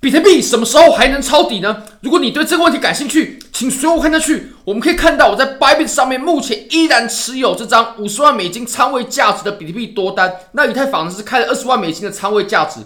比特币什么时候还能抄底呢？如果你对这个问题感兴趣，请随我看下去。我们可以看到，我在 Bybit 上面目前依然持有这张五十万美金仓位价值的比特币多单。那以太坊是开了二十万美金的仓位价值。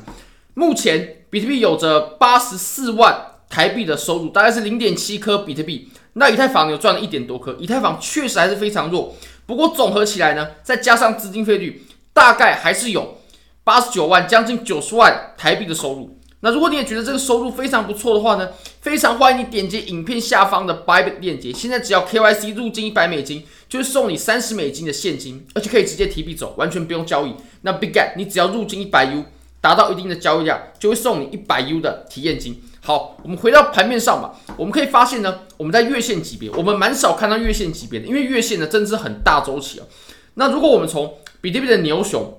目前比特币有着八十四万台币的收入，大概是零点七颗比特币。那以太坊有赚了一点多颗，以太坊确实还是非常弱。不过总合起来呢，再加上资金费率，大概还是有八十九万，将近九十万台币的收入。那如果你也觉得这个收入非常不错的话呢，非常欢迎你点击影片下方的 Bybit 链接。现在只要 KYC 入金一百美金，就会送你三十美金的现金，而且可以直接提币走，完全不用交易。那 Big Get 你只要入金一百 U，达到一定的交易量，就会送你一百 U 的体验金。好，我们回到盘面上吧。我们可以发现呢，我们在月线级别，我们蛮少看到月线级别的，因为月线呢真的是很大周期啊。那如果我们从比特币的牛熊，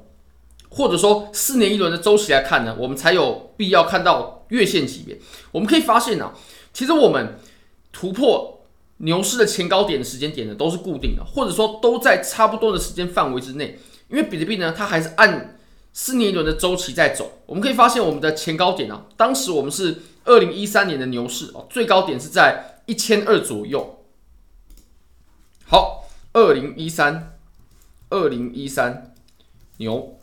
或者说四年一轮的周期来看呢，我们才有必要看到月线级别。我们可以发现呢、啊，其实我们突破牛市的前高点的时间点呢，都是固定的，或者说都在差不多的时间范围之内。因为比特币呢，它还是按四年一轮的周期在走。我们可以发现我们的前高点啊，当时我们是二零一三年的牛市哦，最高点是在一千二左右。好，二零一三，二零一三牛。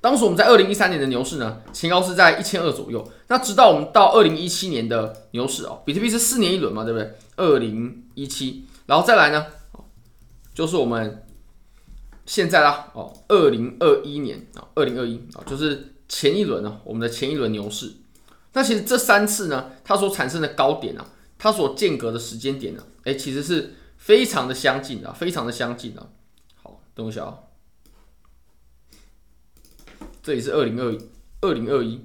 当时我们在二零一三年的牛市呢，前高是在一千二左右。那直到我们到二零一七年的牛市哦，比特币是四年一轮嘛，对不对？二零一七，然后再来呢，就是我们现在啦，哦，二零二一年啊，二零二一啊，就是前一轮呢，我们的前一轮牛市。那其实这三次呢，它所产生的高点啊，它所间隔的时间点呢，诶，其实是非常的相近的，非常的相近的。好，等我一下啊。这里是二零二一，二零二一。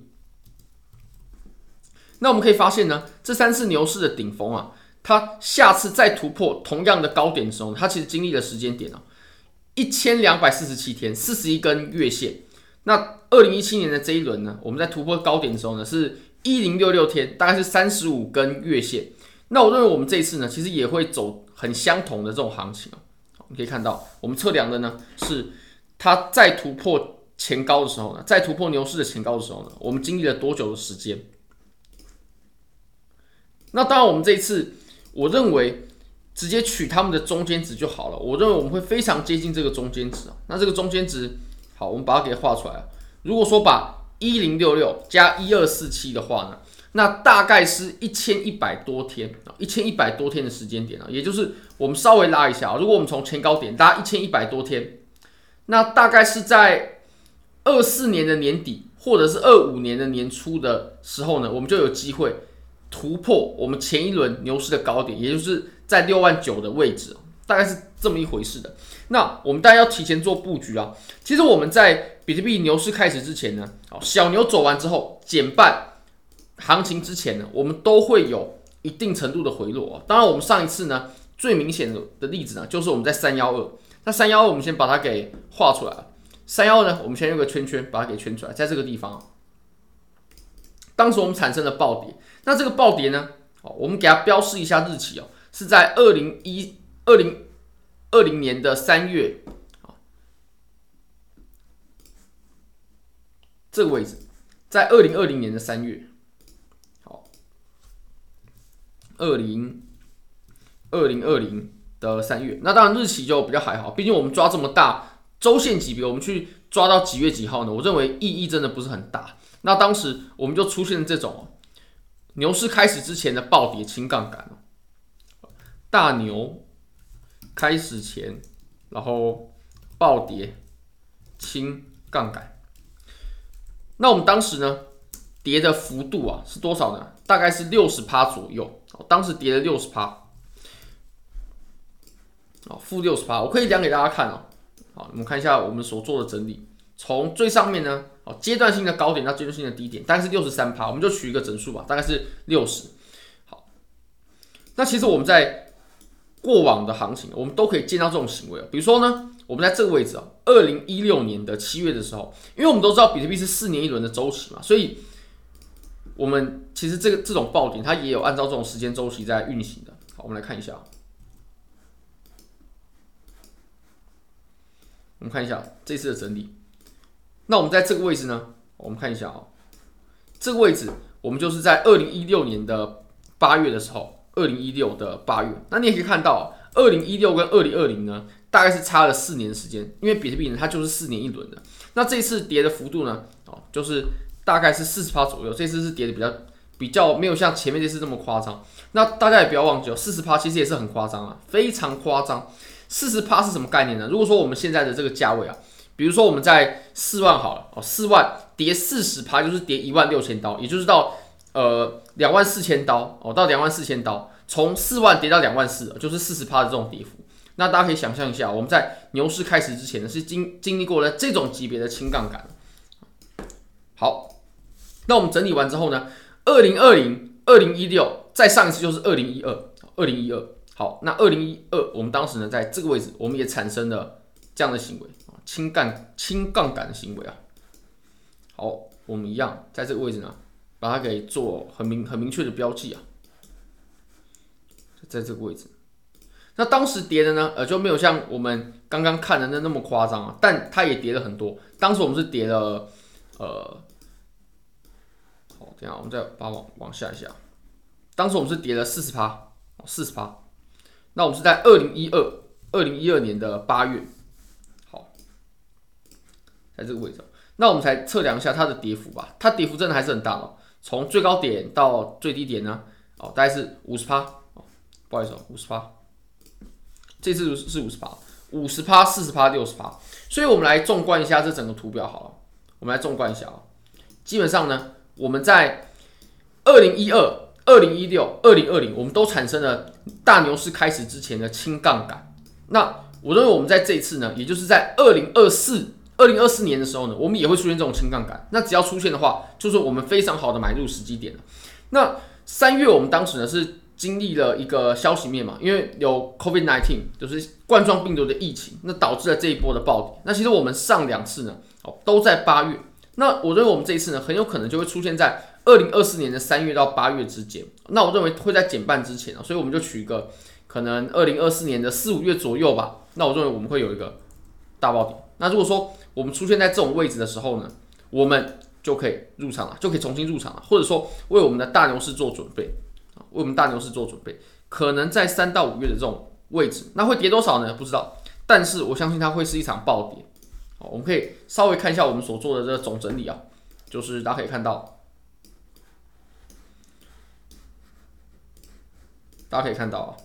那我们可以发现呢，这三次牛市的顶峰啊，它下次再突破同样的高点的时候，它其实经历了时间点啊，一千两百四十七天，四十一根月线。那二零一七年的这一轮呢，我们在突破高点的时候呢，是一零六六天，大概是三十五根月线。那我认为我们这一次呢，其实也会走很相同的这种行情啊。你可以看到，我们测量的呢，是它再突破。前高的时候呢，在突破牛市的前高的时候呢，我们经历了多久的时间？那当然，我们这一次，我认为直接取他们的中间值就好了。我认为我们会非常接近这个中间值啊。那这个中间值，好，我们把它给画出来。如果说把一零六六加一二四七的话呢，那大概是一千一百多天啊，一千一百多天的时间点啊，也就是我们稍微拉一下啊，如果我们从前高点拉一千一百多天，那大概是在。二四年的年底，或者是二五年的年初的时候呢，我们就有机会突破我们前一轮牛市的高点，也就是在六万九的位置，大概是这么一回事的。那我们当然要提前做布局啊。其实我们在比特币牛市开始之前呢，小牛走完之后减半行情之前呢，我们都会有一定程度的回落啊。当然，我们上一次呢最明显的的例子呢，就是我们在三幺二，那三幺二我们先把它给画出来了。三幺呢，我们先用个圈圈把它给圈出来，在这个地方，当时我们产生了暴跌。那这个暴跌呢，哦，我们给它标示一下日期哦，是在二零一二零二零年的三月啊，这个位置在二零二零年的三月，好，二零二零二零的三月，那当然日期就比较还好，毕竟我们抓这么大。周线级别，我们去抓到几月几号呢？我认为意义真的不是很大。那当时我们就出现这种牛市开始之前的暴跌轻杠杆，大牛开始前，然后暴跌轻杠杆。那我们当时呢，跌的幅度啊是多少呢？大概是六十趴左右。当时跌了六十趴，啊，负六十趴。我可以讲给大家看啊。好，我们看一下我们所做的整理，从最上面呢，哦，阶段性的高点到阶段性的低点，大概是六十三趴，我们就取一个整数吧，大概是六十。好，那其实我们在过往的行情，我们都可以见到这种行为，比如说呢，我们在这个位置啊，二零一六年的七月的时候，因为我们都知道比特币是四年一轮的周期嘛，所以我们其实这个这种爆点，它也有按照这种时间周期在运行的。好，我们来看一下。我们看一下这次的整理，那我们在这个位置呢，我们看一下啊，这个位置我们就是在二零一六年的八月的时候，二零一六的八月，那你也可以看到，二零一六跟二零二零呢，大概是差了四年的时间，因为比特币呢它就是四年一轮的。那这次跌的幅度呢，哦，就是大概是四十趴左右，这次是跌的比较比较没有像前面这次这么夸张。那大家也不要忘记哦，四十趴其实也是很夸张啊，非常夸张。四十趴是什么概念呢？如果说我们现在的这个价位啊，比如说我们在四万好了哦，四万跌四十趴就是跌一万六千刀，也就是到呃两万四千刀哦，到两万四千刀，从四万跌到两万四，就是四十趴的这种跌幅。那大家可以想象一下，我们在牛市开始之前呢，是经经历过了这种级别的轻杠杆。好，那我们整理完之后呢，二零二零、二零一六，再上一次就是二零一二、二零一二。好，那二零一二，我们当时呢，在这个位置，我们也产生了这样的行为啊，轻杠轻杠杆的行为啊。好，我们一样在这个位置呢，把它给做很明很明确的标记啊，在这个位置。那当时跌的呢，呃，就没有像我们刚刚看的那那么夸张啊，但它也跌了很多。当时我们是跌了，呃，好，这样我们再把它往往下一下。当时我们是跌了四十趴，四十趴。那我们是在二零一二二零一二年的八月，好，在这个位置，那我们才测量一下它的跌幅吧。它跌幅真的还是很大哦，从最高点到最低点呢，哦，大概是五十趴，哦，不好意思哦，五十趴，这次是五十趴，五十趴、四十趴、六十趴。所以我们来纵观一下这整个图表好了，我们来纵观一下啊，基本上呢，我们在二零一二。二零一六、二零二零，我们都产生了大牛市开始之前的轻杠杆。那我认为我们在这一次呢，也就是在二零二四、二零二四年的时候呢，我们也会出现这种轻杠杆。那只要出现的话，就是我们非常好的买入时机点了。那三月我们当时呢是经历了一个消息面嘛，因为有 COVID-19，就是冠状病毒的疫情，那导致了这一波的暴跌。那其实我们上两次呢，哦，都在八月。那我认为我们这一次呢，很有可能就会出现在。二零二四年的三月到八月之间，那我认为会在减半之前啊，所以我们就取一个可能二零二四年的四五月左右吧。那我认为我们会有一个大暴跌。那如果说我们出现在这种位置的时候呢，我们就可以入场了，就可以重新入场了，或者说为我们的大牛市做准备啊，为我们大牛市做准备。可能在三到五月的这种位置，那会跌多少呢？不知道，但是我相信它会是一场暴跌。好，我们可以稍微看一下我们所做的这个总整理啊，就是大家可以看到。大家可以看到啊，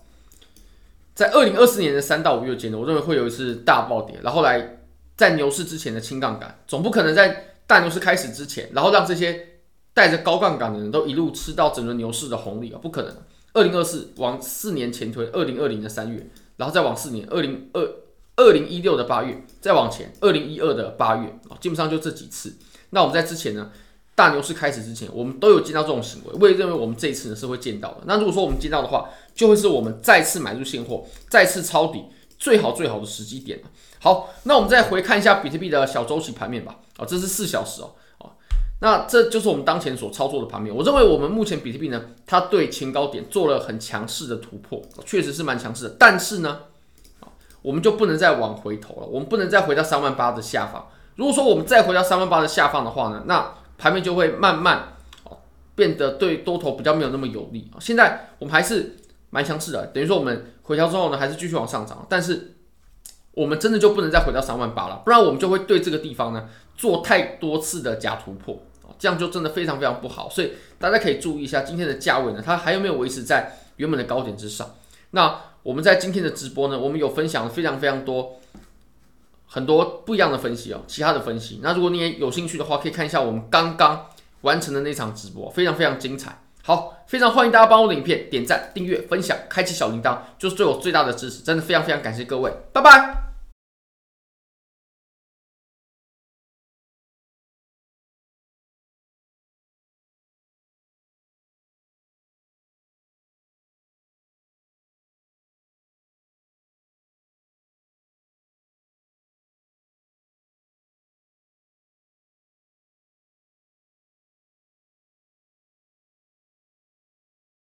在二零二四年的三到五月间呢，我认为会有一次大暴跌，然后来在牛市之前的轻杠杆，总不可能在大牛市开始之前，然后让这些带着高杠杆的人都一路吃到整个牛市的红利啊，不可能。二零二四往四年前推，二零二零的三月，然后再往四年，二零二二零一六的八月，再往前，二零一二的八月啊，基本上就这几次。那我们在之前呢？大牛市开始之前，我们都有见到这种行为，我也认为我们这一次呢是会见到的。那如果说我们见到的话，就会是我们再次买入现货、再次抄底最好最好的时机点了。好，那我们再回看一下比特币的小周期盘面吧。啊，这是四小时哦。啊，那这就是我们当前所操作的盘面。我认为我们目前比特币呢，它对前高点做了很强势的突破，确实是蛮强势的。但是呢，啊，我们就不能再往回头了，我们不能再回到三万八的下方。如果说我们再回到三万八的下方的话呢，那盘面就会慢慢哦变得对多头比较没有那么有利啊。现在我们还是蛮强势的，等于说我们回调之后呢，还是继续往上涨。但是我们真的就不能再回到三万八了，不然我们就会对这个地方呢做太多次的假突破啊，这样就真的非常非常不好。所以大家可以注意一下今天的价位呢，它还有没有维持在原本的高点之上？那我们在今天的直播呢，我们有分享非常非常多。很多不一样的分析哦，其他的分析。那如果你也有兴趣的话，可以看一下我们刚刚完成的那场直播，非常非常精彩。好，非常欢迎大家帮我的影片点赞、订阅、分享、开启小铃铛，就是对我最大的支持。真的非常非常感谢各位，拜拜。